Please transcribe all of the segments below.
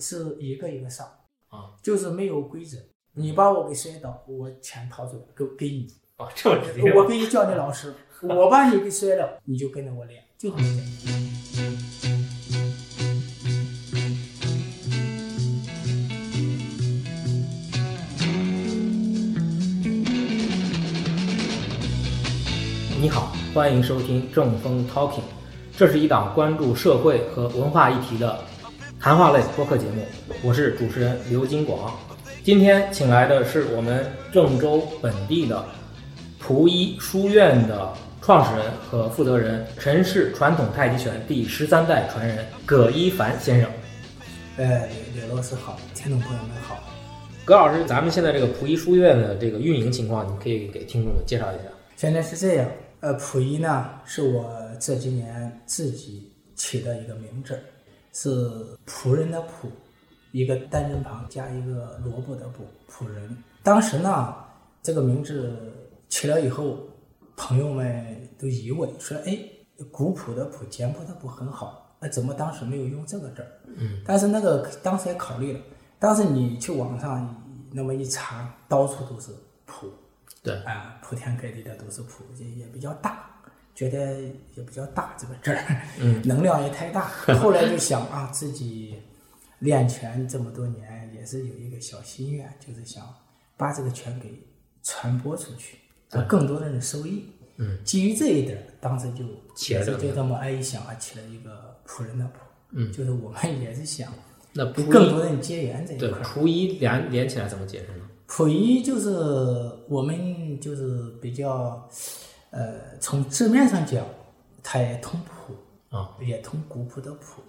是一个一个上啊，就是没有规则。你把我给摔倒，我钱掏出来给给你，哦，这么直接。我给你叫你老师，我把你给摔了，你就跟着我练，就这么简单。你好，欢迎收听正风 Talking，这是一档关注社会和文化议题的谈话类播客节目，我是主持人刘金广。今天请来的是我们郑州本地的蒲一书院的创始人和负责人，陈氏传统太极拳第十三代传人葛一凡先生。呃，刘老师好，听众朋友们好。葛老师，咱们现在这个蒲一书院的这个运营情况，你可以给听众们介绍一下。现在是这样，呃，溥仪呢是我这几年自己起的一个名字，是仆人的仆，一个单人旁加一个萝卜的卜，仆人。当时呢，这个名字起了以后，朋友们都疑问说：“哎，古朴的朴，简朴的朴很好，那怎么当时没有用这个字儿？”嗯，但是那个当时也考虑了，当时你去网上那么一查，到处都是朴。对啊，铺天盖地的都是仆，也也比较大，觉得也比较大这个字儿，嗯，能量也太大。后来就想啊，自己练拳这么多年，也是有一个小心愿，就是想把这个拳给传播出去，让更多的人受益。嗯，基于这一点，当时就起了这个就这么哎一想啊，起了一个仆人的仆，嗯，就是我们也是想那更多人结缘这一块儿。蒲一连连起来怎么解释呢？溥仪就是我们就是比较，呃，从字面上讲，它也通谱啊，也通古朴的朴。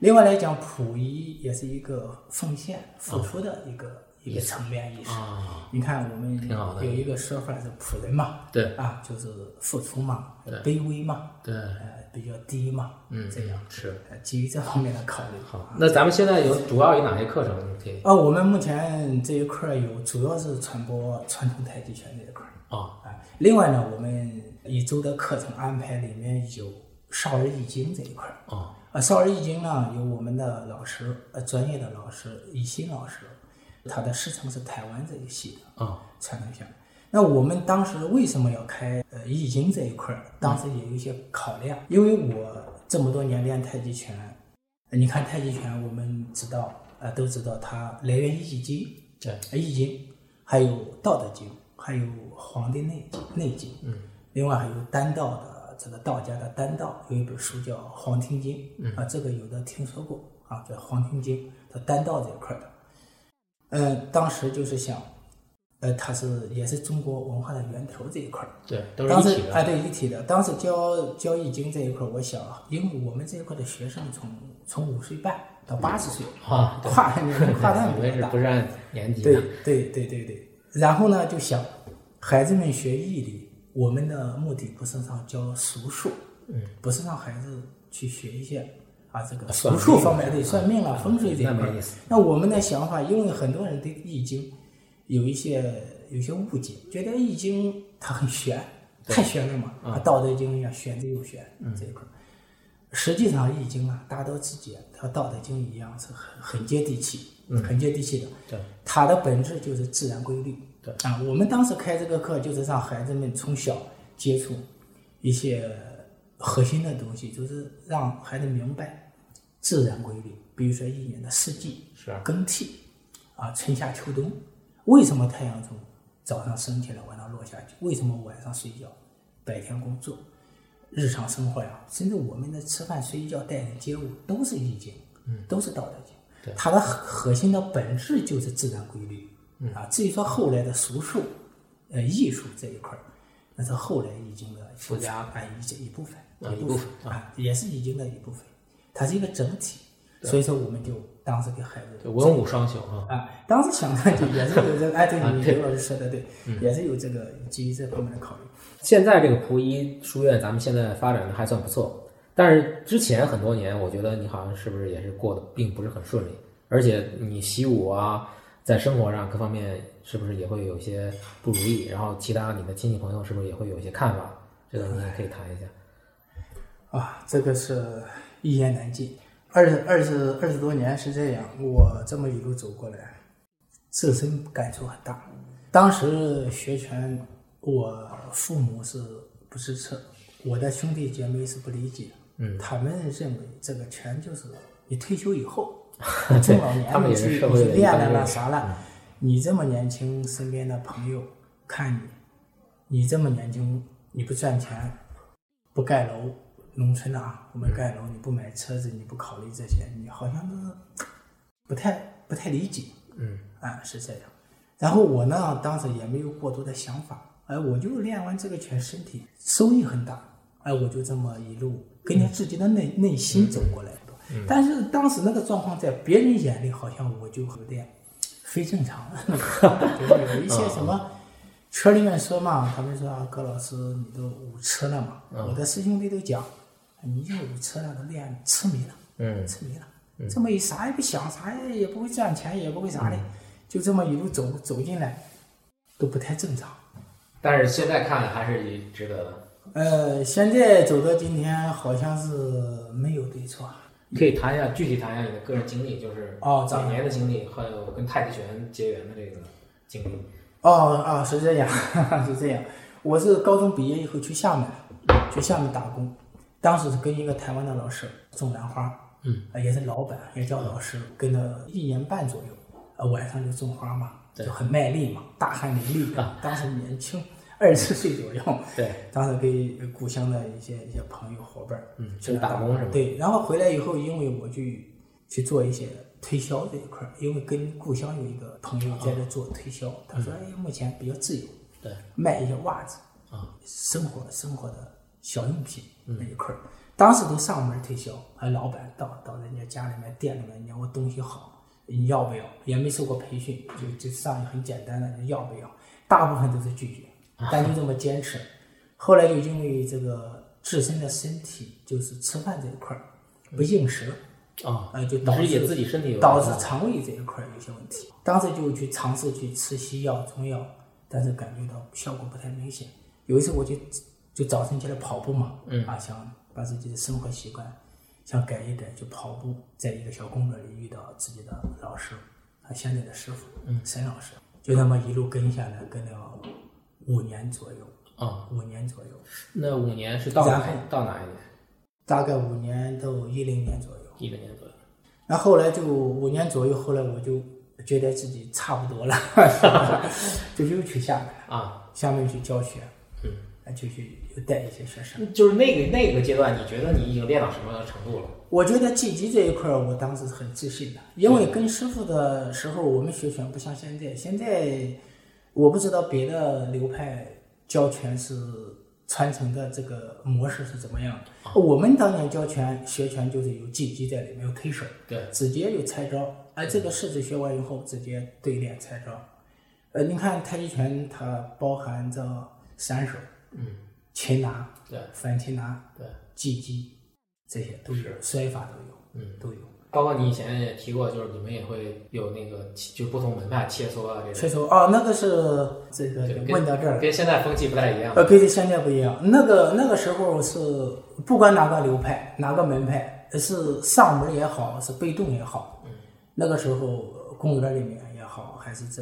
另外来讲，溥仪也是一个奉献、付出的一个、一个层面意识。啊，你看，我们有一个说法是仆人嘛，对啊，就是付出嘛，卑微嘛，对，呃，比较低嘛，嗯，这样，是呃基于这方面的考虑。好。那咱们现在有主要有哪些课程？你可以啊，我们目前这一块儿有，主要是传播传统太极拳这一块儿。啊啊，另外呢，我们一周的课程安排里面有少儿易经这一块儿。啊啊，少儿易经呢，有我们的老师，呃，专业的老师易新老师，他的师承是台湾这一系的啊。传承下来。那我们当时为什么要开呃易经这一块儿？当时也有一些考量，因为我这么多年练太极拳，呃你看太极拳，我们知道，呃，都知道它来源于易经，对，呃易经，还有道德经，还有黄帝内内经，嗯，另外还有丹道的这个道家的丹道有一本书叫《黄庭经》，嗯。啊，这个有的听说过啊，叫《黄庭经》，它丹道这一块儿的，嗯，当时就是想，呃，它是也是中国文化的源头这一块儿，对，都是当一体的。时哎，对一体的。当时教教易经这一块儿，我想，因为我们这一块的学生从从五岁半到八十岁，啊，对跨年跨度你们比较大不。是按年级对的？对对对对。然后呢，就想孩子们学易理，我们的目的不是让教术数，嗯，不是让孩子去学一些啊这个算术方面对算命啊、风水这一块那我们的想法，因为很多人对易经有一些有一些误解，觉得易经它很玄，太玄了嘛。啊，道德经一样，玄之又玄这一块。实际上，易经啊，大道至简，和道德经一样是很很接地气，很接地气的。对，它的本质就是自然规律。对啊，我们当时开这个课，就是让孩子们从小接触一些核心的东西，就是让孩子明白自然规律。比如说一年的四季，是啊更替啊，春夏秋冬，为什么太阳从早上升起来，晚上落下去？为什么晚上睡觉，白天工作？日常生活呀，甚至我们的吃饭、睡觉、待人接物，都是易经，嗯，都是道德经。对它的核心的本质就是自然规律。嗯啊，至于说后来的俗术，呃，艺术这一块儿，那是后来易经的附加啊一一部分，啊一部部分啊，也是易经的一部分，它是一个整体。所以说，我们就当时给孩子对，文武双修啊。啊，当时想的就也是有这个，哎，对 你刘老师说的对，也是有这个基于这方面的考虑。现在这个蒲一书院，咱们现在发展的还算不错，但是之前很多年，我觉得你好像是不是也是过得并不是很顺利，而且你习武啊，在生活上各方面是不是也会有一些不如意？然后其他你的亲戚朋友是不是也会有一些看法？这个你也可以谈一下。啊，这个是一言难尽。二十二十二十多年是这样，我这么一路走过来，自身感触很大。当时学拳，我父母是不支持，我的兄弟姐妹是不理解，嗯，他们认为这个拳就是你退休以后，中老年你去你去练了一般人啦啥了，你这么年轻，身边的朋友看你，你这么年轻，你不赚钱，不盖楼，农村的啊，我们盖楼，你不买车子，你不考虑这些，你好像是不太不太理解，嗯。啊，是这样。然后我呢，当时也没有过多的想法，哎，我就练完这个拳，身体收益很大，哎，我就这么一路跟着自己的内内心走过来的。但是当时那个状况，在别人眼里好像我就有点非正常，就是有一些什么圈里面说嘛，他们说啊，葛老师你都五车了嘛，我的师兄弟都讲，你这五车了，都练痴迷了。嗯痴迷了，这么一啥也不想，啥也也不会赚钱，也不会啥的，就这么一路走走进来，都不太正常。但是现在看还是值得的。呃，现在走到今天，好像是没有对错。可以谈一下具体谈一下你的个人经历，就是哦早年的经历，还有跟太极拳结缘的这个经历。哦哦，是这样，是这样。我是高中毕业以后去厦门，去厦门打工，当时是跟一个台湾的老师种兰花，嗯，也是老板，也叫老师，跟了一年半左右，呃，晚上就种花嘛，就很卖力嘛，大汗淋漓的。当时年轻，二十岁左右，对，当时给故乡的一些一些朋友伙伴儿，嗯去去打工是吧对，然后回来以后，因为我去去做一些推销这一块儿，因为跟故乡有一个朋友在这做推销，他说：“哎，目前比较自由，对，卖一些袜子啊，生活生活的小用品嗯那一块儿，当时都上门推销，还老板到到人家家里面店里面，你看我东西好，你要不要？也没受过培训，就就上去很简单的，你要不要？大部分都是拒绝，但就这么坚持。后来就因为这个自身的身体，就是吃饭这一块儿不应食，啊，呃，就导致也自己身体导致肠胃这一块儿有些问题。当时就去尝试去吃西药、中药，但是感觉到效果不太明显。有一次我就就早晨起来跑步嘛，嗯啊，想把自己的生活习惯想改一改，就跑步，在一个小公园里遇到自己的老师，他现在的师傅，嗯，沈老师，就那么一路跟下来，跟了五年左右，啊。五年左右，那五年是到哪到哪一年？大概五年到一零年左右。一零年左右。那后来就五年左右，后来我就觉得自己差不多了，就又去厦门，啊，厦门去教学，嗯，就去又带一些学生。就是那个那个阶段，你觉得你已经练到什么程度了？我觉得技击这一块儿，我当时是很自信的，因为跟师傅的时候，我们学拳不像现在。现在我不知道别的流派教拳是传承的这个模式是怎么样的。我们当年教拳学拳就是有技击在里面，有推手，对，直接有拆招，而这个式子学完以后，直接对练拆招。呃，你看太极拳它包含着三手、嗯，擒拿、对。反擒拿、对，技击，这些都是，摔法都有，嗯，都有。包括你以前也提过，就是你们也会有那个就不同门派切磋啊这种，切磋哦，那个是这个问到这儿，跟现在风气不太一样。呃，跟现在不一样。那个那个时候是不管哪个流派、哪个门派，是上门也好，是被动也好，嗯，那个时候公园里面也好，还是这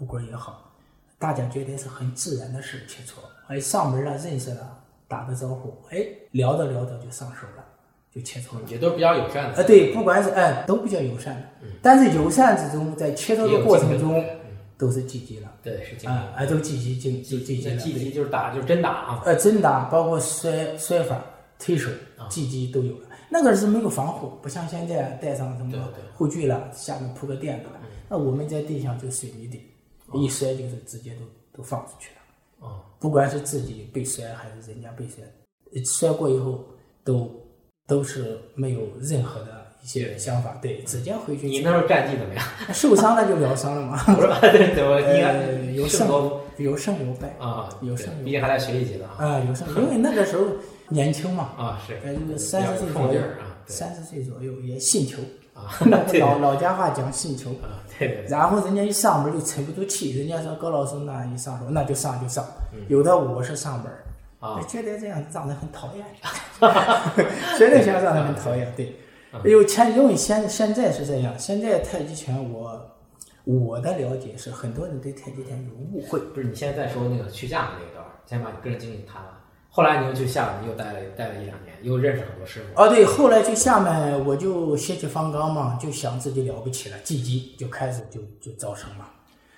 武馆也好，大家觉得是很自然的事切磋，哎，上门了，认识了，打个招呼，哎，聊着聊着就上手了，就切磋了。也都是比较友善的。呃，对，不管是哎，都比较友善的，但是友善之中，在切磋的过程中嗯都是积极了，对，是竞啊，哎，都积极进就积极了，积极就是打就是真打啊。呃，真打，包括摔摔法、推手啊、技击都有了。那个是没有防护，不像现在带上什么护具了，下面铺个垫子了。那我们在地上就水泥地，一摔就是直接都都放出去了。哦，不管是自己被摔还是人家被摔，呃摔过以后都都是没有任何的一些想法，对，直接回去你那时候战绩怎么样？受伤了就疗伤了嘛。我说对对，我应该呃，有胜有胜有败啊，有胜有毕竟还在学习阶段啊。啊，有胜，因为那个时候年轻嘛，啊，是，三十岁左右三十岁左右也信球，啊，老老家话讲信球。啊，对对对，然后人家一上门就沉不住气，人家说高老师那一上手那就上就上，嗯有的我是上门，啊觉得这样让人很讨厌，觉得想让人很讨厌，对。因为前因为现现在是这样，现在太极拳我我的了解是，很多人对太极拳有误会。不是你现在在说那个去厦门那一段，先把你个人经历谈完。后来你又去厦门又待了待了一两年，又认识很多师傅。啊，对，后来去厦门，我就血气方刚嘛，就想自己了不起了，积极就开始就就招生了。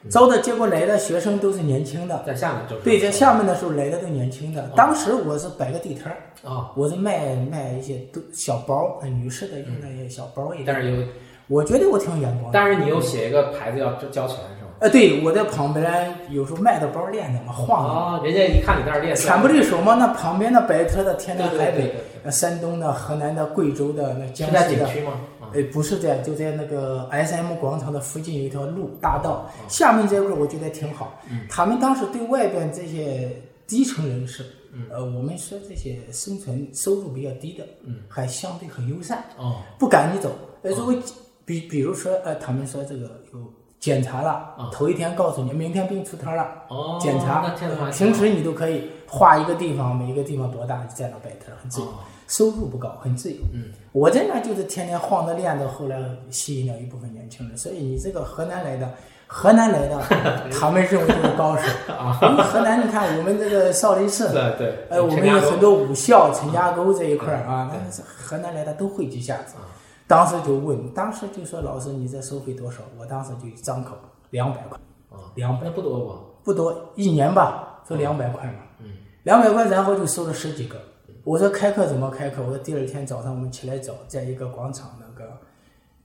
招的结果来的学生都是年轻的，在厦门就是对，在厦门的时候来的都年轻的。当时我是摆个地摊儿，啊，我是卖卖一些都小包，呃女士的用的一些小包一点。但是有，我觉得我挺有眼光的。但是你又写一个牌子要交钱是吗？呃，对，我在旁边有时候卖的包练的嘛，晃的。啊，人家一看你在那儿练，全不离手嘛，那旁边的摆摊的天南海北山东的、河南的、贵州的、那江西的，景区吗？啊呃，不是在，就在那个 S M 广场的附近有一条路大道，厦门这块儿我觉得挺好。他们当时对外边这些低层人士，呃，我们说这些生存收入比较低的，还相对很友善，哦，不赶你走。呃，如果比比如说，呃，他们说这个有检查了，头一天告诉你明天不用出摊了，哦，检查平时你都可以画一个地方，每一个地方多大就在那摆摊儿，很自由，哦收入不高，很自由。嗯，我在那就是天天晃着练着，后来吸引了一部分年轻人。所以你这个河南来的，河南来的，他们认为就是高手。因为河南，你看我们这个少林寺，对 对，呃，我们有很多武校、陈家沟这一块儿啊，那是河南来的都会几下子。当时就问，当时就说老师你这收费多少？我当时就一张口两百块，啊，两百不多吧？不多，一年吧，就两百块嘛。嗯，两百块，然后就收了十几个。我说开课怎么开课？我说第二天早上我们起来早，在一个广场那个，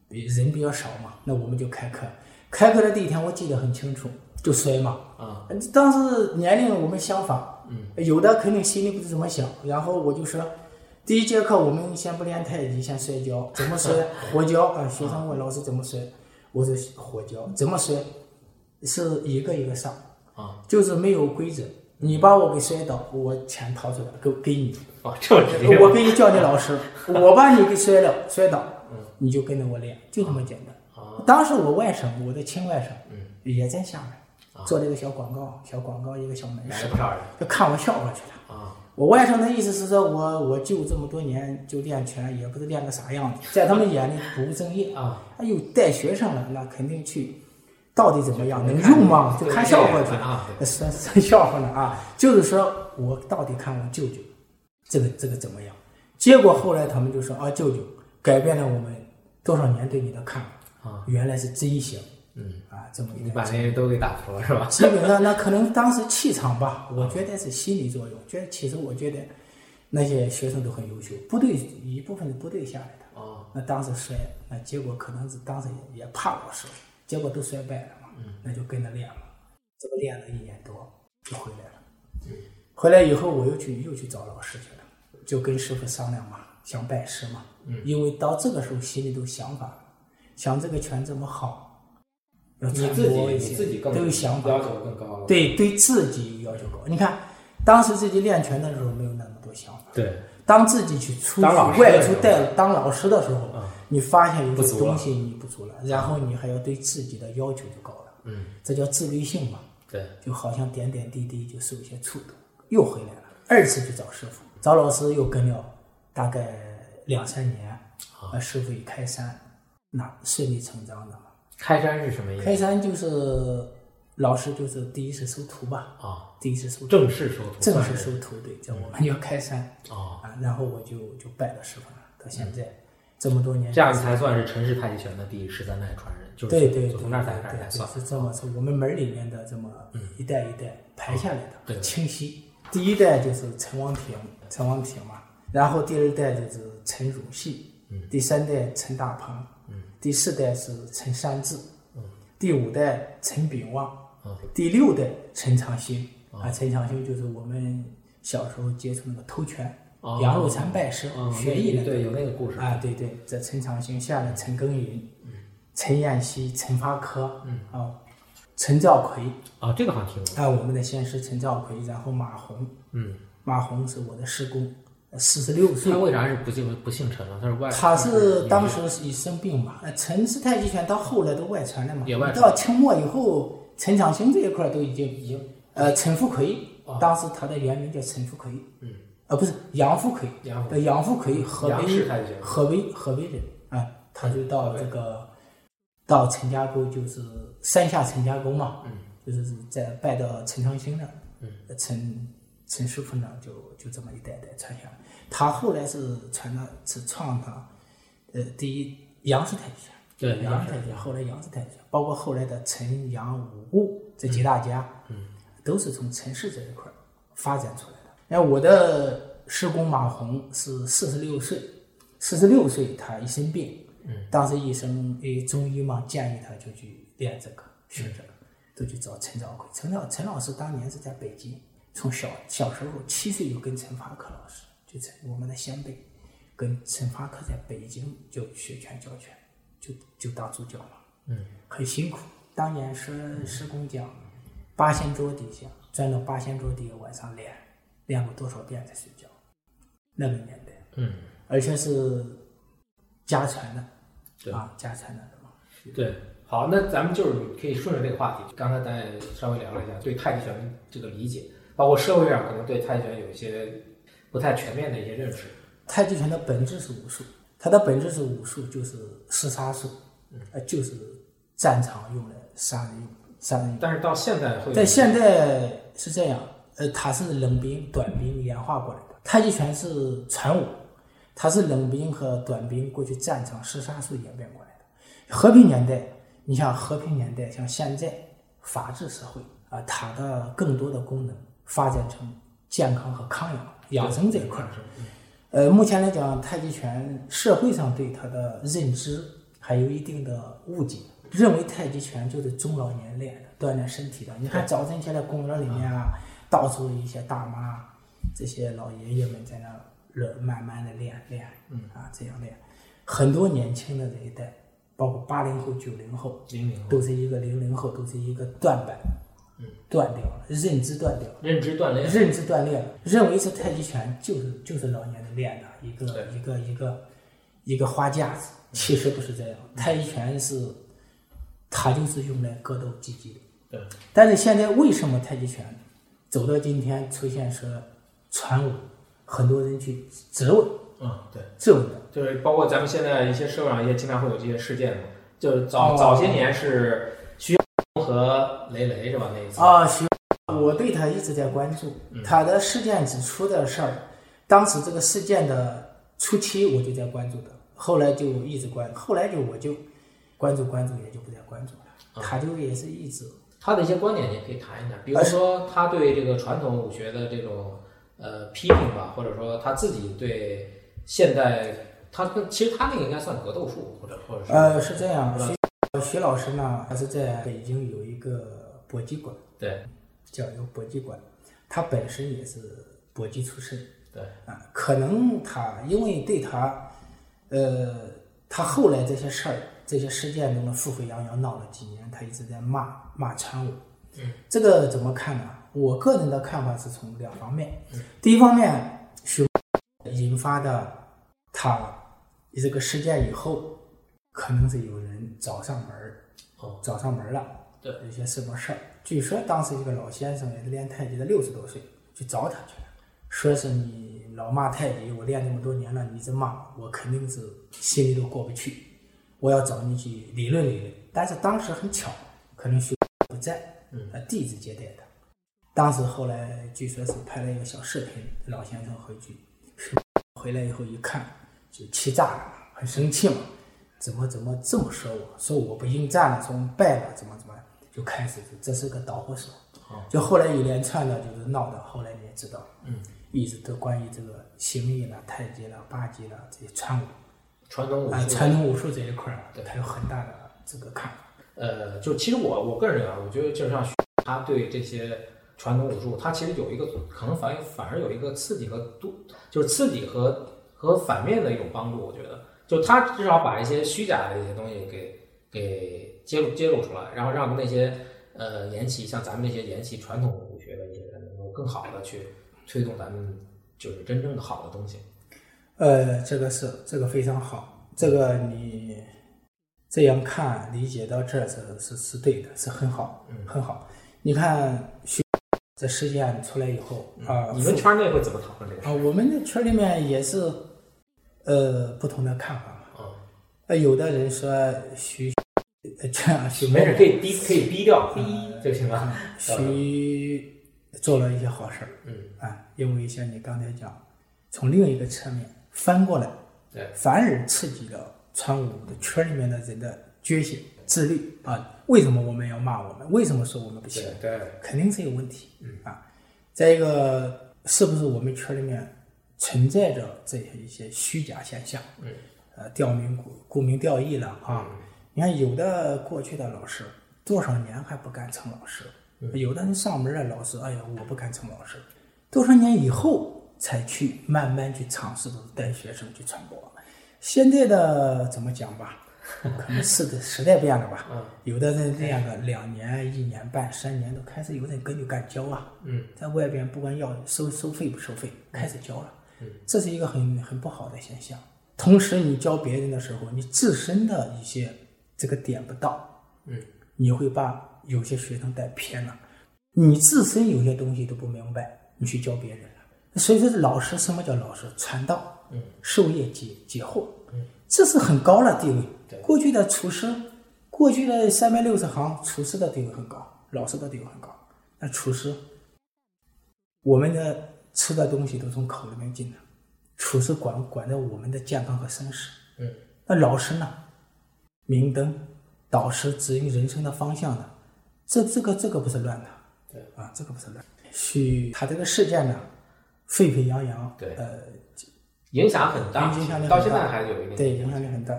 比人比较少嘛，那我们就开课。开课的第一天我记得很清楚，就摔嘛。啊，当时年龄我们相仿，嗯，有的肯定心里不知怎么想。然后我就说，第一节课我们先不练太极，先摔跤，怎么摔？活跤啊！学生问老师怎么摔，我说活跤，怎么摔？是一个一个上，啊，就是没有规则。你把我给摔倒，我钱掏出来给给你，哦，这么直接，我给你叫你老师，我把你给摔了摔倒，你就跟着我练，就这么简单。啊，当时我外甥，我的亲外甥，嗯，也在厦门，做了一个小广告，小广告一个小门市，不少人就看我笑话去了。啊，我外甥的意思是说我我就这么多年就练拳，也不知练个啥样子，在他们眼里不务正业。啊，哎呦，带学生了，那肯定去，到底怎么样，能用吗？就看笑话去了。啊，说说 笑话呢啊，就是说我到底看我舅舅，这个这个怎么样？结果后来他们就说啊，舅舅改变了我们多少年对你的看法啊，原来是真行嗯，啊，这么一你个把那些都给打服了是吧？基本上 那可能当时气场吧，我觉得是心理作用。觉得其实我觉得那些学生都很优秀，部队一部分是部队下来的。哦，那当时摔，那结果可能是当时也也怕老师，结果都衰败了嘛，那就跟着练了，这么练了一年多就回来了。回来以后我又去又去找老师去了，就跟师傅商量嘛，想拜师嘛，因为到这个时候心里都想法了，想这个拳这么好，要传你自一些自己更都有想法，要求更高了，对对自己要求高。你看，当时自己练拳的时候没有那么多想法，对，当自己去出去外出带当老师的时候，嗯你发现有不足了。些东西你不足了，然后你还要对自己的要求就高了，嗯，这叫自律性嘛，对，就好像点点滴滴就受一些触动，又回来了，二次去找师傅，找老师又跟了大概两三年，啊，师傅一开山，那顺理成章的嘛。开山是什么意思？开山就是老师就是第一次收徒吧，啊，第一次收徒，正式收徒，正式收徒，对，叫我们叫开山。哦，啊，然后我就就拜了师傅了，到现在、这么多年，这样才算是陈氏太极拳的第十三代传人，就是对对从那儿才开始算。是这么是我们门儿里面的这么一代一代排下来的，对清晰。第一代就是陈王平，陈王平嘛，然后第二代就是陈汝系，嗯第三代陈大鹏，嗯第四代是陈山治，嗯第五代陈炳旺，嗯第六代陈长兴，啊，陈长兴就是我们小时候接触那个偷拳，哦杨露禅拜师、哦，学艺的对，有那个故事。啊，对对，这陈长兴下来，陈耕耘，陈彦希、陈发科，嗯。啊，陈兆奎。啊，这个好像听过。啊，我们的先师陈兆奎，然后马红，嗯，马红是我的师公，四十六岁。他，为啥是不姓不姓陈了？他是外，他是当时是一生病嘛，呃陈氏太极拳到后来都外传了嘛，也外传。到清末以后，陈长兴这一块儿都已经已经，呃，陈福奎，当时他的原名叫陈福奎，嗯，呃，不是杨福奎，杨杨福奎，河杨北河北河北人，啊，他就到这个到陈家沟，就是山下陈家沟嘛，嗯，就是在拜到陈长兴那，嗯，陈陈师傅那就就这么一代代传下来。他后来是传的是创他，呃，第一杨氏太极拳，对杨氏太极拳，后来杨氏太极拳，包括后来的陈杨武顾这几大家，嗯，都是从陈氏这一块发展出来的。那我的师公马红是四十六岁，四十六岁他一生病，嗯，当时医生诶中医嘛建议他就去练这个学这个，都去找陈兆奎。陈老陈老师当年是在北京，从小小时候七岁就跟陈发科老师，就陈我们的先辈，跟陈发科在北京就学拳教拳，就就当助教了。嗯，很辛苦。当年师师公讲，八仙桌底下钻到八仙桌底下晚上练，练过多少遍才睡觉？那个年代，嗯，而且是家传的，对啊，家传的嘛。对。好，那咱们就是可以顺着这个话题，刚才咱也稍微聊了一下对太极拳这个理解，包括社会上可能对太极拳有一些不太全面的一些认识。太极拳的本质是武术，它的本质是武术，就是厮杀术，呃，就是战场用来杀人用，杀人用。但是到现在会在现在是这样，呃，它是冷兵、短兵演化过来的。太极拳是传武，它是冷兵和短兵过去战场厮杀术演变过来的。和平年代，你像和平年代，像现在法治社会啊、它的更多的功能发展成健康和康养、养生这一块儿。呃，目前来讲，太极拳社会上对它的认知还有一定的误解，认为太极拳就是中老年练的，锻炼身体的。你看早晨起来公园里面啊，到处一些大妈、这些老爷爷们在那热慢慢的练练，嗯啊这样练。很多年轻的这一代，包括八零后、九零后，零零后都是一个零零后，都是一个断板，嗯，断掉了，认知断掉了。认知断裂，认知锻炼，认为是太极拳就是就是老年人练的一个一个一个一个花架子，其实不是这样。太极拳是它就是用来格斗击击的。对，但是现在为什么太极拳走到今天出现说传闻，很多人去质问嗯，对，质问的。就是包括咱们现在一些社会上也经常会有这些事件嘛，就是早、哦早些年是徐和雷雷是吧？那一次，啊，徐，我对他一直在关注他的事件指出的事儿，当时这个事件的初期我就在关注的，后来就一直关，后来就我就关注关注，也就不再关注了。他就也是一直他的一些观点，你也可以谈一谈，比如说他对这个传统武学的这种呃批评吧，或者说他自己对现代，他跟其实他那个应该算格斗术，或者或者是呃是这样，是徐徐老师呢，他是在北京有一个搏击馆，对。叫有搏击馆，他本身也是搏击出身。对。啊，可能他因为对他，呃，他后来这些事儿、这些事件中的沸沸扬扬闹了几年，他一直在骂骂传武。嗯，这个怎么看呢？我个人的看法是从两方面。第一方面，徐引发的他这个事件以后，可能是有人找上门儿哦找上门儿了。对，有些什么事儿？据说当时一个老先生也是练太极的，六十多岁，去找他去了，说是你老骂太极，我练这么多年了，你一直骂，我肯定是心里都过不去，我要找你去理论理论。但是当时很巧，可能徐不在，嗯，呃，弟子接待的。当时后来据说是拍了一个小视频，老先生回去，徐回来以后一看，就气炸了，很生气嘛，怎么怎么这么说我？说我不应战了，说我们败了，怎么怎么，就开始就这是个导火索。就后来一连串的，就是闹的后来你也知道，嗯，一直都关于这个形意了、太极了、八极了这些传武啊、传统武术传统武术这一块儿他有很大的这个看法。呃，就其实我我个人认为啊，我觉得就像徐他对这些传统武术，他其实有一个可能反反而有一个刺激和度，就是刺激和和反面的一种帮助。我觉得，就他至少把一些虚假的一些东西给给揭露揭露出来，然后让那些呃沿袭像咱们这些沿袭传统武学的一些人，能够更好的去推动咱们就是真正的好的东西。呃，这个是这个非常好，这个你这样看理解到这儿是是是对的，是很好，嗯很好。你看徐这事件出来以后啊、你们圈内会怎么讨论这个事？啊，我们的圈里面也是呃不同的看法嘛。啊，呃，有的人说徐，呃这样徐没事，可以逼，可以逼掉，逼就行了。徐做了一些好事儿，嗯啊，因为像你刚才讲，从另一个侧面翻过来，对，反而刺激了川武的圈里面的人的觉醒、自律啊。为什么我们要骂我们？为什么说我们不行？对对，肯定是有问题，嗯啊。再一个，是不是我们圈里面存在着这些一些虚假现象？嗯，呃，吊名顾沽名钓义了啊。你看，有的过去的老师多少年还不敢称老师，有的人上门的老师，哎呀，我不敢称老师，多少年以后才去慢慢去尝试着带学生去传播。现在的怎么讲吧，可能是的时代变了吧，嗯。有的人练个两年、一年半、三年都开始有人跟就敢教啊，嗯。在外边不管要收收费不收费，开始教了，嗯。这是一个很很不好的现象。同时，你教别人的时候，你自身的一些这个点不到，嗯，你会把有些学生带偏了，你自身有些东西都不明白，你去教别人。了。所以说，老师什么叫老师？传道，嗯，授业解解惑，嗯，这是很高的地位。对过去的厨师，过去的三百六十行，厨师的地位很高，老师的地位很高。那厨师，我们的吃的东西都从口里面进的，厨师管管着我们的健康和生死。嗯，那老师呢？明灯、导师、指引人生的方向的，这这个这个不是乱的。对啊，这个不是乱。许他这个事件呢，沸沸扬扬，对呃，影响很大，影响到现在还有一定对，影响力很大。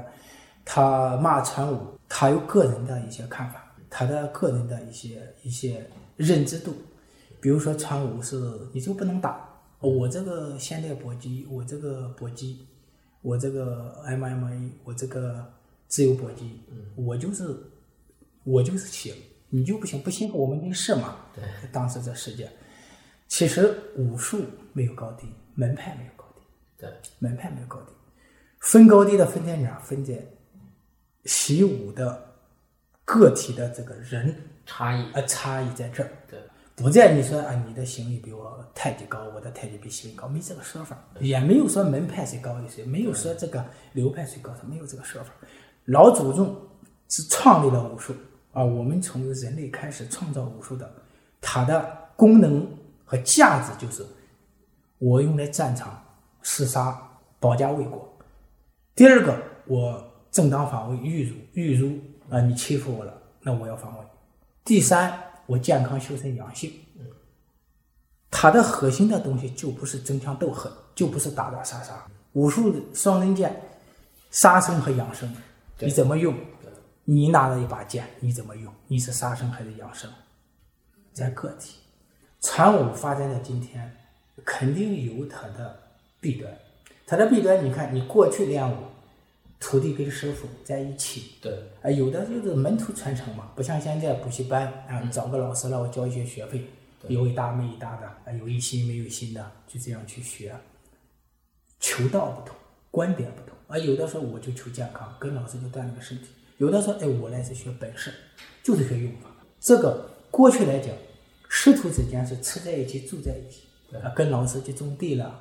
他骂传武，他有个人的一些看法，他的个人的一些一些认知度。比如说传武是你就不能打，我这个现代搏击，我这个搏击，我这个 MMA，我这个自由搏击，我就是我就是行，你就不行，不行我们没事嘛。对，当时这事件，其实武术没有高低，门派没有高低。对，门派没有高低，分高低的分在哪儿？分在习武的个体的这个人差异，呃差异在这儿，对，不在你说啊你的行力比我太极高，我的太极比形力高，没这个说法，也没有说门派谁高于谁，没有说这个流派谁高，他没有这个说法。老祖宗是创立了武术啊，我们从人类开始创造武术的，它的功能和价值就是我用来战场厮杀、保家卫国。第二个，我正当防卫，遇辱遇辱啊，你欺负我了，那我要防卫。第三，我健康修身养性。它的核心的东西就不是争强斗狠，就不是打打杀杀。武术双刃剑，杀生和养生，你怎么用？你拿了一把剑，你怎么用？你是杀生还是养生？在个体。传武发展到今天，肯定有它的弊端。它的弊端，你看，你过去练武，徒弟跟师傅在一起，对，啊，有的就是门徒传承嘛，不像现在补习班啊，找个老师让我交一些学费，有一搭没一搭的，啊，有一心没有心的，就这样去学。求道不同，观点不同啊，有的说我就求健康，跟老师就锻炼个身体；有的说，哎，我来是学本事，就是学用法。这个过去来讲，师徒之间是吃在一起，住在一起，啊，跟老师去种地了，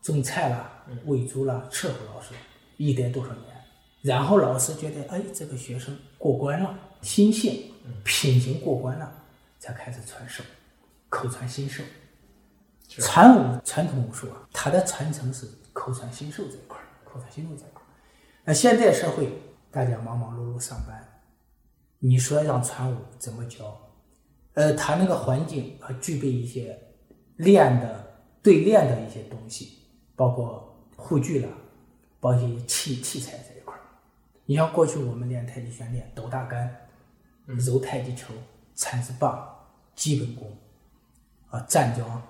种菜了，喂猪了，伺候老师，一待多少年？然后老师觉得，哎，这个学生过关了，心性、品行过关了，才开始传授，口传心授。传武传统武术啊，它的传承是口传心授这一块儿，口传心授这一块儿。那现在社会大家忙忙碌碌上班，你说让传武怎么教？呃，他那个环境和具备一些练的对练的一些东西，包括护具了，包括一些器器材这一块儿。你像过去我们练太极拳练抖大杆、揉太极球、缠子棒、基本功啊、站桩、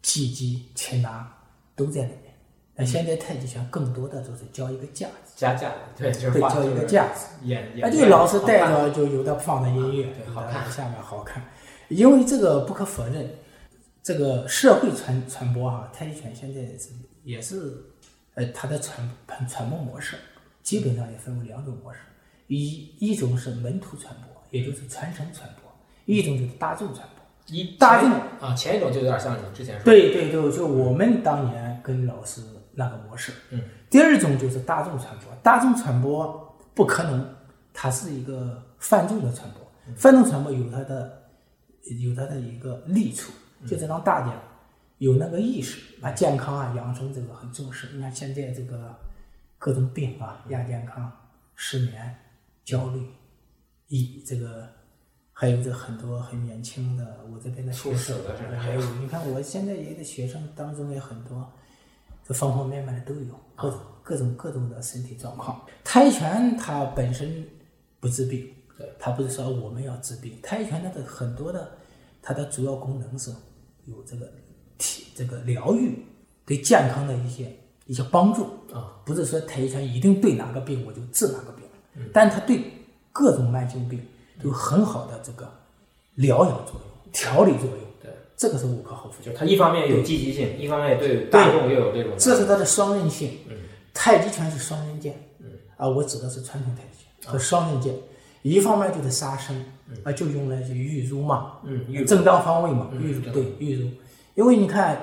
击击、擒拿都在里面。那现在太极拳更多的就是教一个架子，加架子，对，就是教一个架子。演演，哎，对，老师带着就有的放的音乐，对好看下面好看。因为这个不可否认，这个社会传传播哈、太极拳现在是也是，呃，它的传传传播模式基本上也分为两种模式，一一种是门徒传播，也就是传承传播；一种就是大众传播。一大众啊，前一种就有点像你之前说的，对对对，就我们当年跟老师那个模式。嗯。第二种就是大众传播，大众传播不可能，它是一个泛众的传播。泛众传播有它的有它的一个利处，就是让大家有那个意识，把健康啊、养生这个很重视。你看现在这个各种病啊，亚健康、失眠、焦虑、抑这个，还有这很多很年轻的我这边的学生，还有你看我现在也的学生当中也很多，这方方面面的都有，各种各种各种的身体状况。泰拳它本身不治病。对，它不是说我们要治病，太极拳它的很多的，它的主要功能是有这个体这个疗愈，对健康的一些一些帮助啊，不是说太极拳一定对哪个病我就治哪个病，嗯，但它对各种慢性病有很好的这个疗养作用、调理作用，对，这个是无可厚非。就它一方面有积极性，一方面对大众又有这种，这是它的双刃性。嗯，太极拳是双刃剑，嗯，啊，我指的是传统太极拳，和双刃剑。一方面就是杀生，啊，就用来就御儒嘛，嗯，正当防卫嘛，对御儒，因为你看，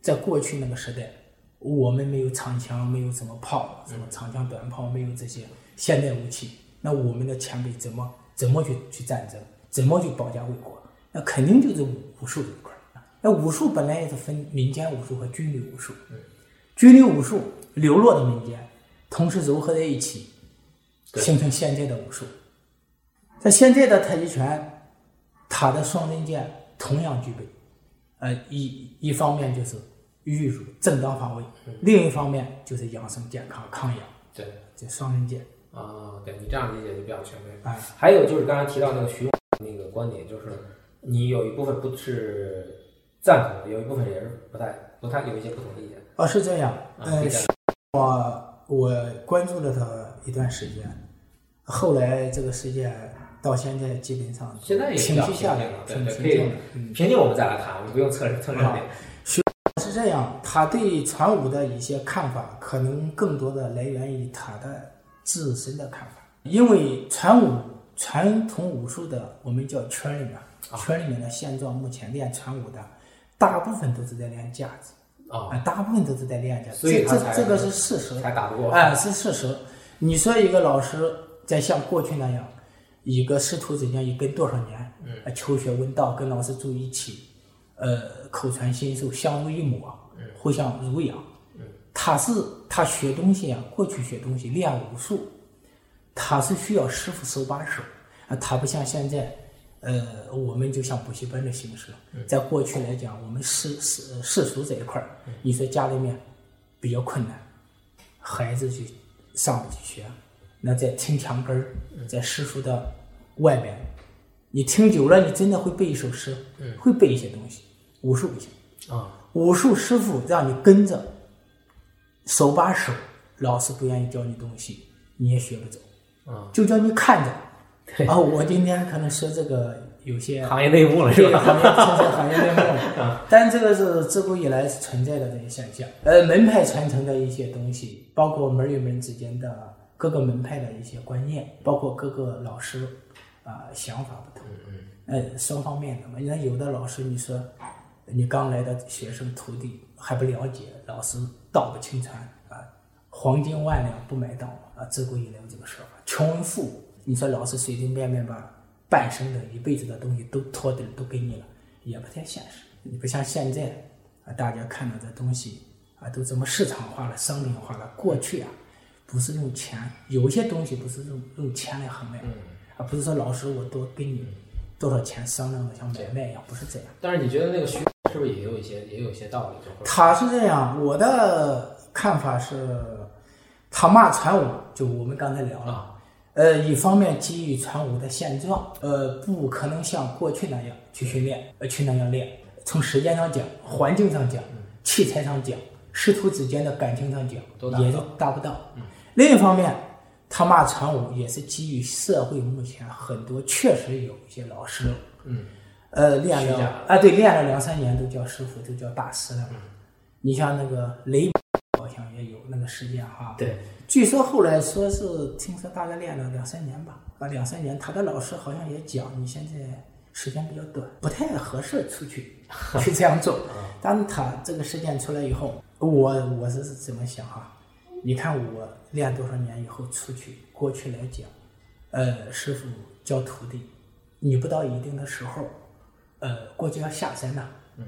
在过去那个时代，我们没有长枪，没有什么炮，什么长枪短炮，没有这些现代武器，那我们的前辈怎么怎么去去战争，怎么去保家卫国？那肯定就是武术这一块那武术本来也是分民间武术和军旅武术，军旅武术流落的民间，同时糅合在一起，形成现在的武术。在现在的太极拳，它的双刃剑同样具备，呃，一一方面就是御辱正当防卫，另一方面就是养生健康抗氧。对，这双刃剑啊，对你这样理解就比较全面。啊，还有就是刚才提到那个徐勇那个观点，就是你有一部分不是赞同的，有一部分也是不太不太有一些不同的意见。啊，是这样。嗯呃，我我关注了他一段时间，后来这个事件。到现在基本上现在也平息下来了，挺对可以嗯，平静我们再来谈，我们不用测测热点。是这样，他对传武的一些看法，可能更多的来源于他的自身的看法。因为传武传统武术的，我们叫圈里面，圈里面的现状，目前练传武的，大部分都是在练架子啊，大部分都是在练架子，所以这这个是事实，才打不过。哎，是事实。你说一个老师在像过去那样。一个师徒之间一跟多少年？嗯，求学问道，跟老师住一起，呃，口传心授，相濡以沫，嗯，互相濡养。嗯，他是他学东西啊，过去学东西练武术，他是需要师傅手把手啊，他不像现在，呃，我们就像补习班的形式。在过去来讲，我们世世世俗这一块儿，你说家里面比较困难，孩子去上不去学。那在听墙根儿，在师傅的外边，你听久了，你真的会背一首诗，会背一些东西。武术不行啊，武术师傅让你跟着，手把手，老师不愿意教你东西，你也学不走啊，就叫你看着。啊，我今天可能说这个有些行业内幕了，是吧？行业这是行业内幕了，但这个是自古以来是存在的这些现象。呃，门派传承的一些东西，包括门与门之间的。各个门派的一些观念，包括各个老师啊想法不同，呃，双方面的嘛。你看有的老师，你说你刚来的学生徒弟还不了解，老师道不轻传啊，黄金万两不买道啊，自古以来有这个说法。穷人富，你说老师随随便便把半生的一辈子的东西都托的都给你了，也不太现实。你不像现在啊，大家看到的东西啊，都这么市场化了、商品化了。过去啊。不是用钱，有些东西不是用用钱来衡量，而，不是说老师我多给你多少钱商量的像买卖一样，不是这样。但是你觉得那个徐是不是也有一些也有一些道理？他是这样，我的看法是，他骂传武，就我们刚才聊了，呃，一方面基于传武的现状，呃，不可能像过去那样去训练，呃，去那样练。从时间上讲，环境上讲，器材上讲，师徒之间的感情上讲，也就达不到。另一方面，他骂传武也是基于社会目前很多确实有一些老师，嗯，呃，练了啊，对，练了两三年都叫师傅，都叫大师了。你像那个雷，好像也有那个事件哈。对，据说后来说是听说大概练了两三年吧，啊，两三年，他的老师好像也讲，你现在时间比较短，不太合适出去 去这样做。但是他这个事件出来以后，我我是怎么想哈？你看我练多少年以后出去，过去来讲，呃，师傅教徒弟，你不到一定的时候，呃，过去要下山呐、嗯，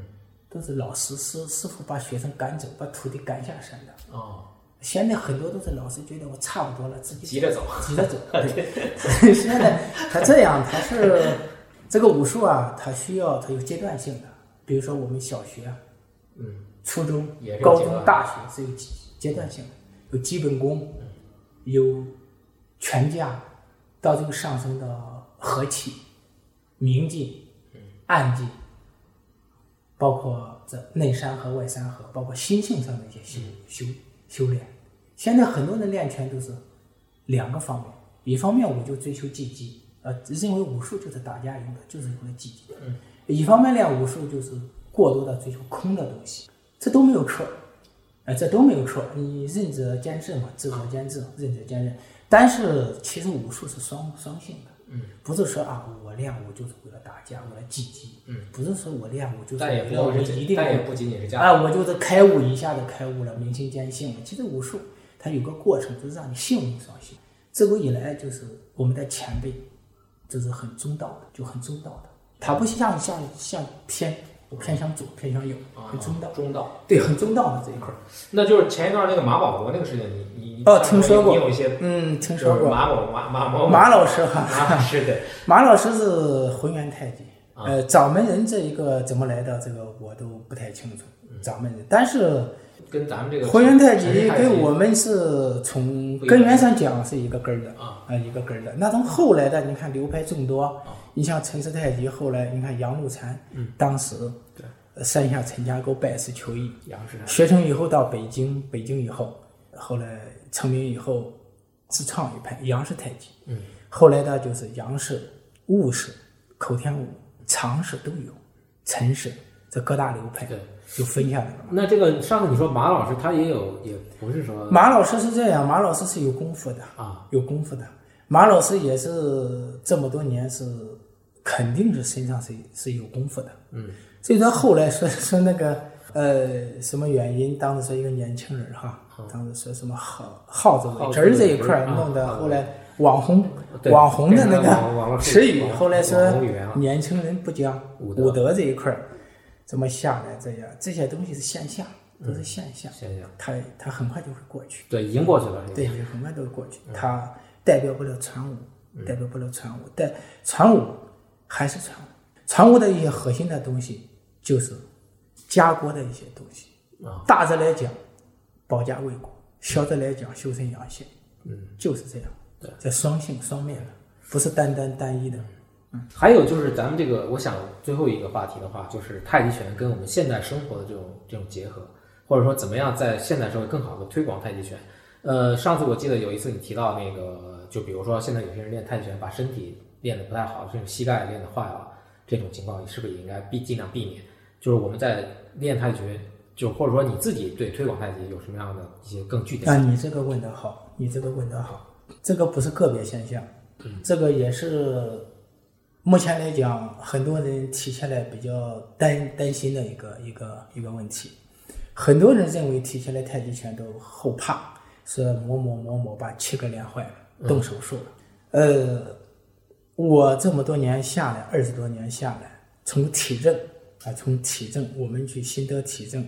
都是老师师师傅把学生赶走，把徒弟赶下山的。哦，现在很多都是老师觉得我差不多了，自己急着走，急着走。对，现在他这样，他是这个武术啊，它需要它有阶段性的，比如说我们小学、嗯，初中高中、大学是有阶阶段性的，有基本功，有拳架，到这个上升到合气、明劲、暗劲，包括这内山和外山河，包括心性上的一些修修修炼。现在很多人练拳都是两个方面，一方面我就追求技击，呃，认为武术就是打架用的，就是用来技击的；嗯一方面练武术就是过多的追求空的东西，这都没有错，呃，这都没有错。你仁者见智嘛，智者见智，仁者见仁。但是其实武术是双双性的，嗯，不是说啊，我练武就是为了打架，为了技击，嗯，不是说我练武就是为了一定但也不仅仅是这样。啊，我就是开悟一下子开悟了，明心见性了。其实武术它有个过程，就是让你性命双修。自古以来就是我们的前辈，就是很中道的，就很中道的。它不像像像偏偏向左偏向右，很中道。中道，对，很中道的这一块儿。那就是前一段那个马保国那个事情，你你你哦听说过你有一些嗯，听说过马某马马某马老师哈。啊，是的，马老师是浑元太极，啊呃，掌门人这一个怎么来的，这个我都不太清楚。掌门人，但是跟咱们这个浑元太极跟我们是从根源上讲是一个根儿的啊。啊，一个根儿的。那从后来的，你看流派众多，你像陈氏太极，后来你看杨露禅，嗯，当时对。呃山下陈家沟拜师求艺，杨氏学成以后到北京，北京以后，后来成名以后，自创一派杨氏太极。嗯，后来呢就是杨氏、悟氏、口天武、常氏都有，陈氏这各大流派对。就分下来了。那这个上次你说马老师他也有，也不是说马老师是这样，马老师是有功夫的，啊，有功夫的。马老师也是这么多年是肯定是身上是是有功夫的。嗯，所以说后来说 说那个呃什么原因，当时说一个年轻人哈，当时说什么耗耗子尾汁儿这一块弄的后来网红网红的那个词语，后来说年轻人不讲武德武德这一块儿怎么下来这样，这些东西是现象，都是现象，现象，它它很快就会过去。对，已经过去了，对，很快都会过去。它代表不了传武，嗯代表不了传武，但传武还是传武。传武的一些核心的东西就是家国的一些东西。啊，大则来讲，保家卫国；小则来讲，修身养性。嗯，就是这样。对，这双性双面的，不是单单单一的。还有就是咱们这个，我想最后一个话题的话，就是太极拳跟我们现代生活的这种这种结合，或者说怎么样在现代社会更好的推广太极拳。呃，上次我记得有一次你提到那个，就比如说现在有些人练太极拳，把身体练得不太好，这种膝盖练得坏了，这种情况你是不是也应该避尽量避免？就是我们在练太极拳，就或者说你自己对推广太极有什么样的一些更具体的啊，你这个问得好，你这个问得好，这个不是个别现象，这个也是目前来讲，很多人提起来比较担担心的一个一个一个问题。很多人认为提起来太极拳都后怕，说某某某某把膝盖练坏了，动手术了。呃，我这么多年下来，二十多年下来，从体证啊，从体证，我们去心得体证，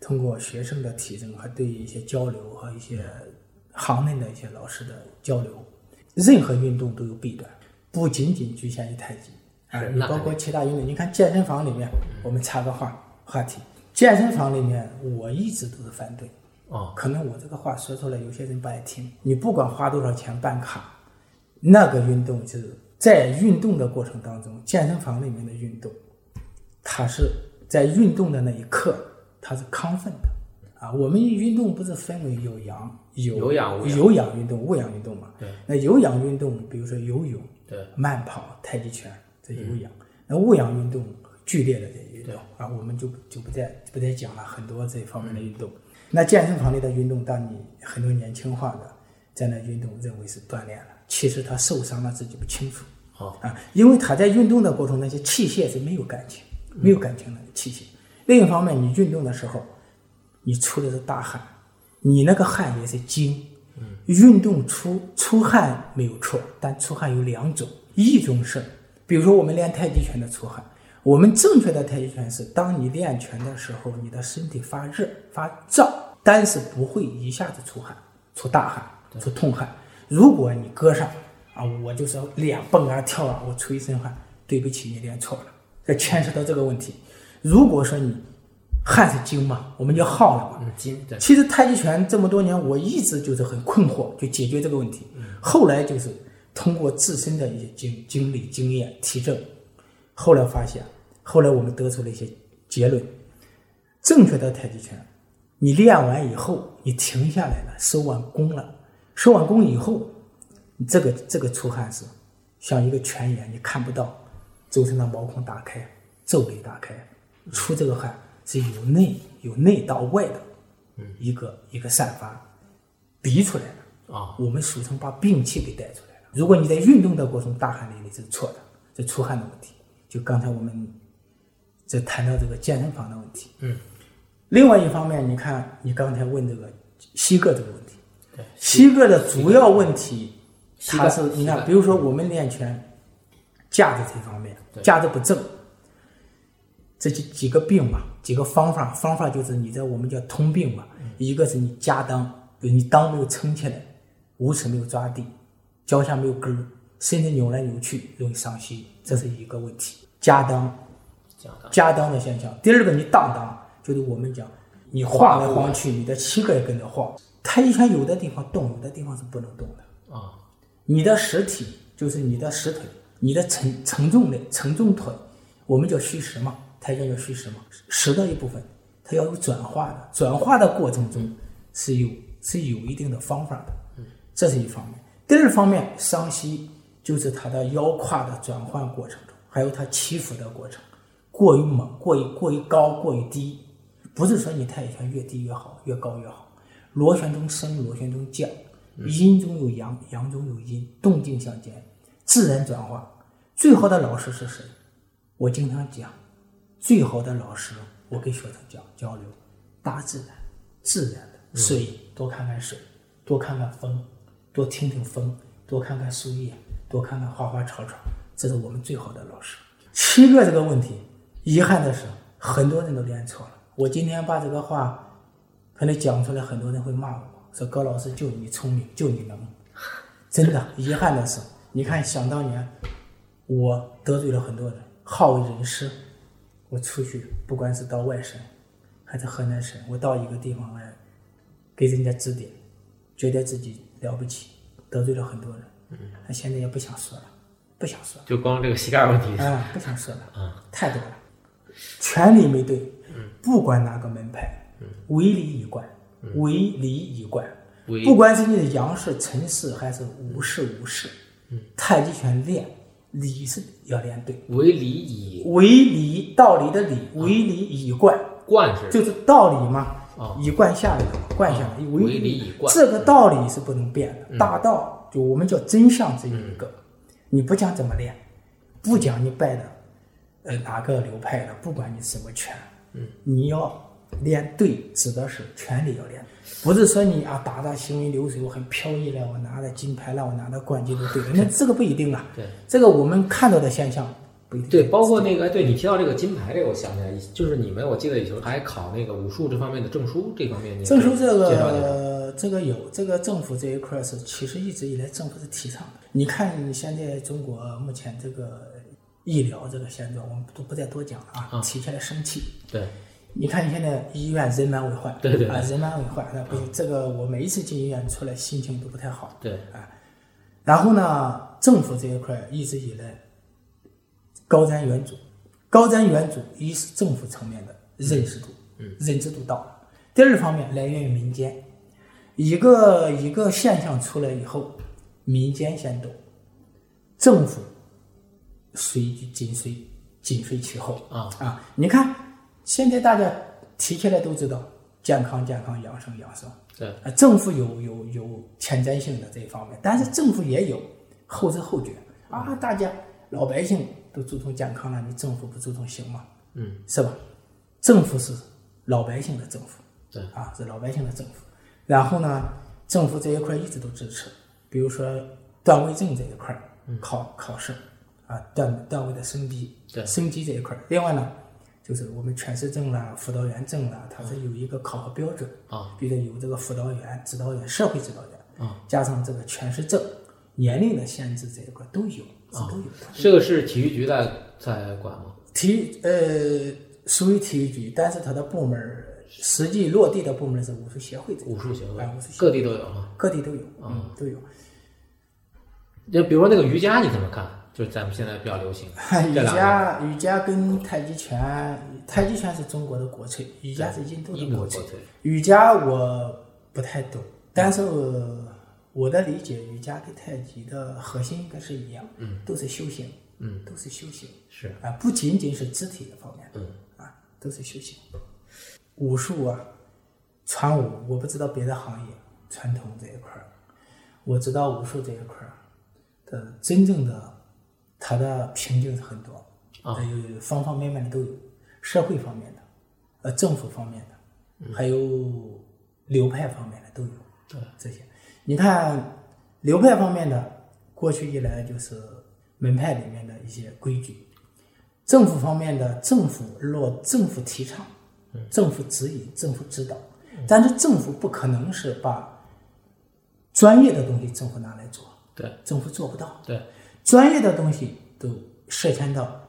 通过学生的体证和对一些交流和一些行内的一些老师的交流，任何运动都有弊端，不仅仅局限于太极啊你包括其他运动，你看健身房里面，我们插个话话题，健身房里面我一直都是反对。哦，可能我这个话说出来，有些人不爱听。你不管花多少钱办卡，那个运动就是在运动的过程当中，健身房里面的运动，它是在运动的那一刻，它是亢奋的啊。我们运动不是分为有氧、有有氧无氧有氧运动、无氧运动嘛？对。那有氧运动，比如说游泳、对，慢跑、太极拳，这有氧。那无氧运动，剧烈的这些运动啊，我们就就不再不再讲了，很多这方面的运动。那健身房里的运动，当你很多年轻化的在那运动，认为是锻炼了，其实他受伤了自己不清楚好，啊，因为他在运动的过程，那些器械是没有感情、没有感情的器械。另一方面，你运动的时候，你出的是大汗，你那个汗也是精。运动出出汗没有错，但出汗有两种，一种是，比如说我们练太极拳的出汗，我们正确的太极拳是，当你练拳的时候，你的身体发热发胀，但是不会一下子出汗，出大汗，出痛汗。如果你搁上啊，我就是练蹦啊跳啊，我出一身汗，对不起，你练错了，这牵扯到这个问题。如果说你汗是精嘛，我们叫耗了嘛。精对。其实太极拳这么多年，我一直就是很困惑，就解决这个问题。后来就是通过自身的一些经经历、经验提证，后来发现，后来我们得出了一些结论：正确的太极拳，你练完以后，你停下来了，收完功了，收完功以后，这个这个出汗是像一个泉眼，你看不到周身的毛孔打开，皱里打开，出这个汗。是由内由内到外的，一个一个散发，逼出来的啊。我们俗称把病气给带出来了。如果你在运动的过程中大汗淋漓，这是错的，这出汗的问题。就刚才我们在谈到这个健身房的问题。嗯。另外一方面，你看你刚才问这个膝盖这个问题，对膝盖的主要问题，它是你看，比如说我们练拳架子这方面，架子不正。这几几个病嘛，几个方法，方法就是你在我们叫通病嘛。一个是你夹裆，你裆没有撑起来，五尺没有抓地，脚下没有根儿，身体扭来扭去容易伤膝，这是一个问题。夹裆，夹裆的现象。第二个你荡荡，就是我们讲你晃来晃去，你的膝盖跟着晃。太极拳有的地方动，有的地方是不能动的啊。你的实体就是你的实腿，你的承承重的承重腿，我们叫虚实嘛。太极叫虚实嘛，实的一部分，它要有转化的，转化的过程中是有是有一定的方法的，这是一方面。第二方面，伤膝就是它的腰胯的转换过程中，还有它起伏的过程，过于猛，过于过于高，过于低，不是说你太极拳越低越好，越高越好。螺旋中升，螺旋中降，阴中有阳，阳中有阴，动静相间，自然转化。最好的老师是谁？我经常讲。最好的老师，我跟学生讲交流，大自然，自然的水，多看看水，多看看风，多听听风，多看看树叶，多看看花花草草，这是我们最好的老师。七个这个问题，遗憾的是很多人都练错了。我今天把这个话可能讲出来，很多人会骂我说：“高老师就你聪明，就你能。”真的，遗憾的是，你看想当年，我得罪了很多人，好为人师。我出去，不管是到外省，还是河南省，我到一个地方来，给人家指点，觉得自己了不起，得罪了很多人。嗯，他现在也不想说了，不想说。就光这个膝盖问题啊，不想说了。啊，太多了，权力没对。嗯，不管哪个门派，嗯，为礼以贯，为礼以贯。不管是你的杨氏、陈氏，还是武氏、吴氏，嗯，太极拳练。礼是要练对，为礼以为礼道理的礼，为礼以贯。贯是。就是道理嘛，以贯下来的贯下来，为礼以贯。这个道理是不能变的，大道就我们叫真相只有一个，你不讲怎么练，不讲你拜的呃哪个流派的，不管你什么拳，嗯，你要练对，指的是权力要练。不是说你啊打的行云流水，我很飘逸了，我拿的金牌了，我拿的冠军都对了，那这个不一定啊。对，这个我们看到的现象不一定。对，包括那个，对你提到这个金牌，这个我想起来，就是你们我记得以前还考那个武术这方面的证书，这方面证书这个这个有，这个政府这一块是其实一直以来政府是提倡的。你看现在中国目前这个医疗这个现状，我们都不再多讲了啊，提起来生气。对。你看，你现在医院人满为患，对对啊，人满为患。那不，这个我每一次进医院出来，心情都不太好。对啊，然后呢，政府这一块一直以来高瞻远瞩，高瞻远瞩，一是政府层面的认识度，嗯，认知度到了；第二方面来源于民间，一个一个现象出来以后，民间先懂，政府随紧随紧随其后啊啊，你看。现在大家提起来都知道健康、健康、养生、养生。对，政府有有有前瞻性的这一方面，但是政府也有后知后觉啊。大家老百姓都注重健康了，你政府不注重行吗？嗯，是吧？政府是老百姓的政府，对啊，是老百姓的政府。然后呢，政府这一块一直都支持，比如说段位证这一块考考试啊，段段位的升级，对升级这一块。另外呢，就是我们全市证啦、辅导员证啦，它是有一个考核标准啊，比如有这个辅导员、指导员、社会指导员啊，加上这个全市证，年龄的限制这一块都有，啊都有的。这个是体育局在在管吗？体育呃属于体育局，但是它的部门实际落地的部门是武术协会这个武术协会啊，武术协会各地都有啊。各地都有，嗯，都有。就比如说那个瑜伽，你怎么看？就是咱们现在比较流行瑜 这两个伽瑜伽跟太极拳，太极拳是中国的国粹，瑜伽是印度的国粹。瑜伽我不太懂，但是我的理解，瑜伽跟太极的核心应该是一样，嗯，都是修行，嗯，都是修行。是，啊，不仅仅是肢体的方面，嗯。啊，都是修行。武术啊，传武，我不知道别的行业传统这一块儿，我知道武术这一块儿的真正的它的瓶颈是很多，啊。还有方方面面的都有，社会方面的，呃，政府方面的，还有流派方面的都有，对。这些。你看流派方面的，过去以来就是门派里面的一些规矩，政府方面的政府落政府提倡，政府指引，政府指导，但是政府不可能是把专业的东西政府拿来做，对。政府做不到。对，专业的东西都涉牵到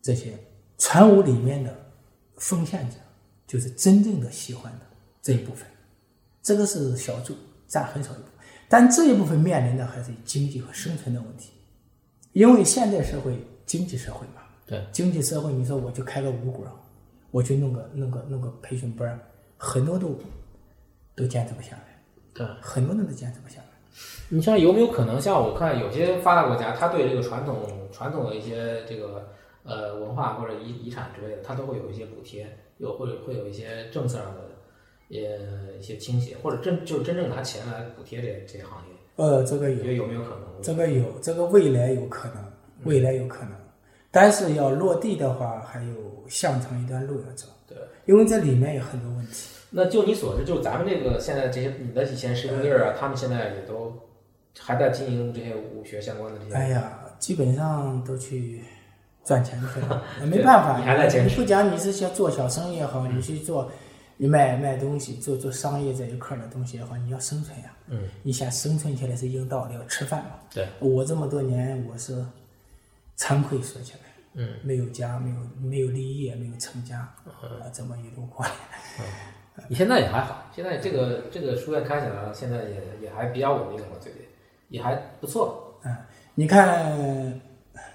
这些传武里面的奉献者，就是真正的喜欢的这一部分，这个是小众，占很少一部分。但这一部分面临的还是经济和生存的问题，因为现代社会经济社会嘛，对经济社会，你说我就开个武馆，我去弄个弄个弄个培训班，很多都都坚持不下来，对。很多人都坚持不下来。你像有没有可能，像我看有些发达国家，他对这个传统传统的一些这个呃文化或者遗遗产之类的，他都会有一些补贴，有会会有一些政策上的也一些倾斜，或者真就是真正拿钱来补贴这这些行业，呃，这个有你觉。得有没有可能？这个有，这个未来有可能，未来有可能，但是要落地的话，还有相长一段路要走，对，因为这里面有很多问题。那就你所知，就咱们这个现在这些你的以前师兄弟儿啊，他们现在也都还在经营这些武学相关的这些。哎呀，基本上都去赚钱去了，没办法，你还在坚持你不讲你是想做小生意也好，你去做，你卖卖东西，做做商业这一块儿的东西也好，你要生存呀。嗯，你想生存起来是硬道理，要吃饭嘛。对，我这么多年，我是惭愧说起来，嗯，没有家，没有没有立业，没有成家，啊，这么一路过来。你现在也还好，现在这个这个书院开起来了，现在也也还比较稳定了，最近也还不错。嗯，你看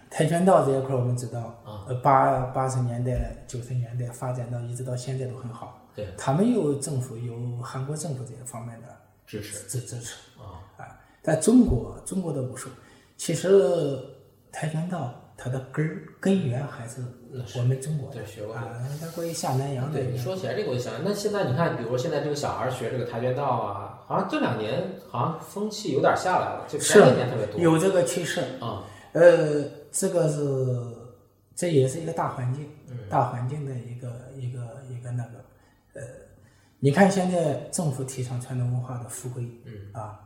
跆拳道这一块，我们知道，啊呃，八八十年代、九十年代发展到一直到现在都很好。对，他们有政府有韩国政府这些方面的支持支支持啊，啊。在中国，中国的武术，其实跆拳道它的根儿根源还是我们中国的对学过啊，它关于下南洋的对，你说起来这个我就想，那现在你看，比如说现在这个小孩学这个跆拳道啊，好像这两年好像风气有点下来了，就前几年特别多。有这个趋势。啊，呃，这个是这也是一个大环境，嗯。大环境的一个一个一个那个呃，你看现在政府提倡传统文化的复归，嗯。啊，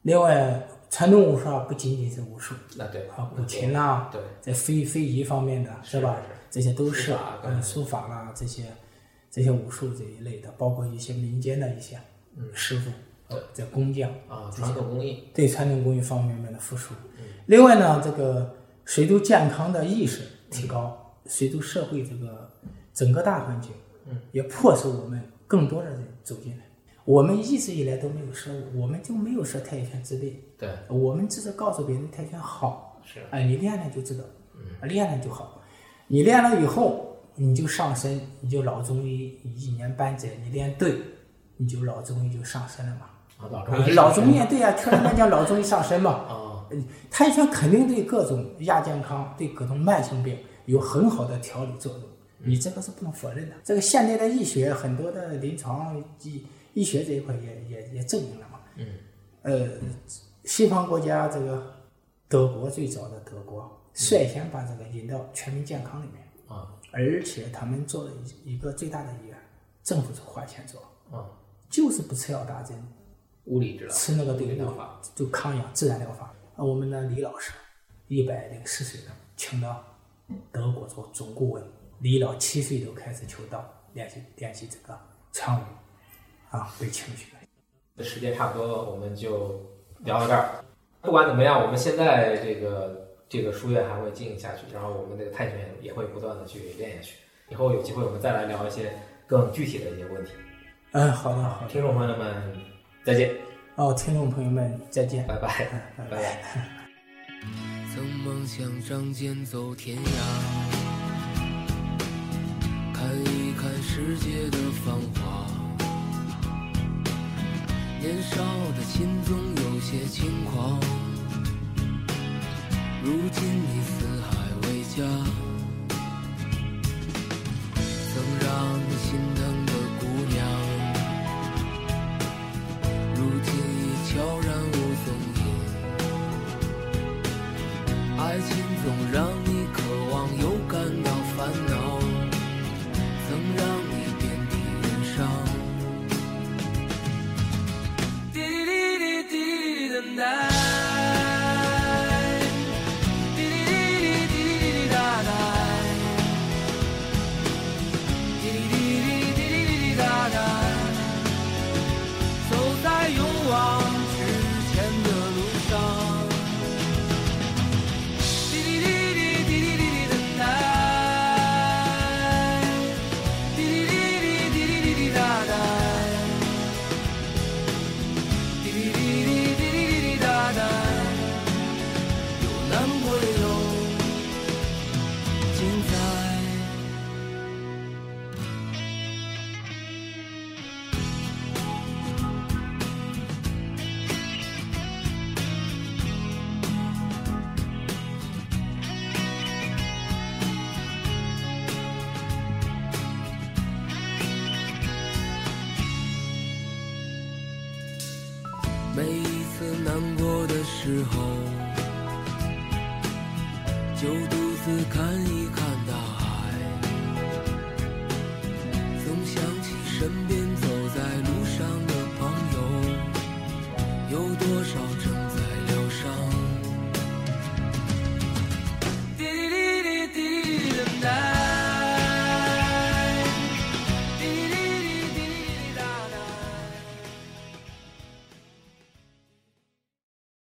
另外传统武术啊不仅仅是武术那对啊，古琴啦，对，在非非遗方面的是吧？这些都是书法嗯书法啦这些这些武术这一类的，包括一些民间的一些嗯。师傅，对在工匠。啊，传统工艺，对传统工艺方面面的复苏。另外呢，这个随着健康的意识提高，水土社会这个整个大环境，嗯，也迫使我们更多的人走进来。我们一直以来都没有说，我们就没有说泰拳之类，对，我们只是告诉别人泰拳好，是，啊，你练了就知道，嗯，练了就好。你练了以后，你就上身，你就老中医一年半载，你练对，你就老中医就上身了嘛。啊，老啊中医，老中医对呀、听人家讲老中医上身嘛。啊，嗯泰拳肯定对各种亚健康、对各种慢性病有很好的调理作用，你这个是不能否认的。这个现代的医学很多的临床医医学这一块也也也证明了嘛。嗯。呃，西方国家这个德国最早的德国率先把这个引到全民健康里面，啊，而且他们做了一一个最大的医院，政府是花钱做，啊，就是不吃药打针，物理治疗，吃那个对疗法，就抗氧自然疗法。啊，我们的李老师，一百零四岁了，请到德国做总顾问。李老七岁就开始求道，练习练习这个唱语，啊，被请去了。这时间差不多，我们就聊到这儿。不管怎么样，我们现在这个这个书院还会经营下去，然后我们这个探险也会不断的去练下去。以后有机会我们再来聊一些更具体的一些问题。嗯，好的，好的。听众朋友们，再见。哦，听众朋友们，再见，拜拜，拜拜。曾梦想仗剑走天涯，看一看世界的繁华。年少的心总有些轻狂，如今已四海为家。每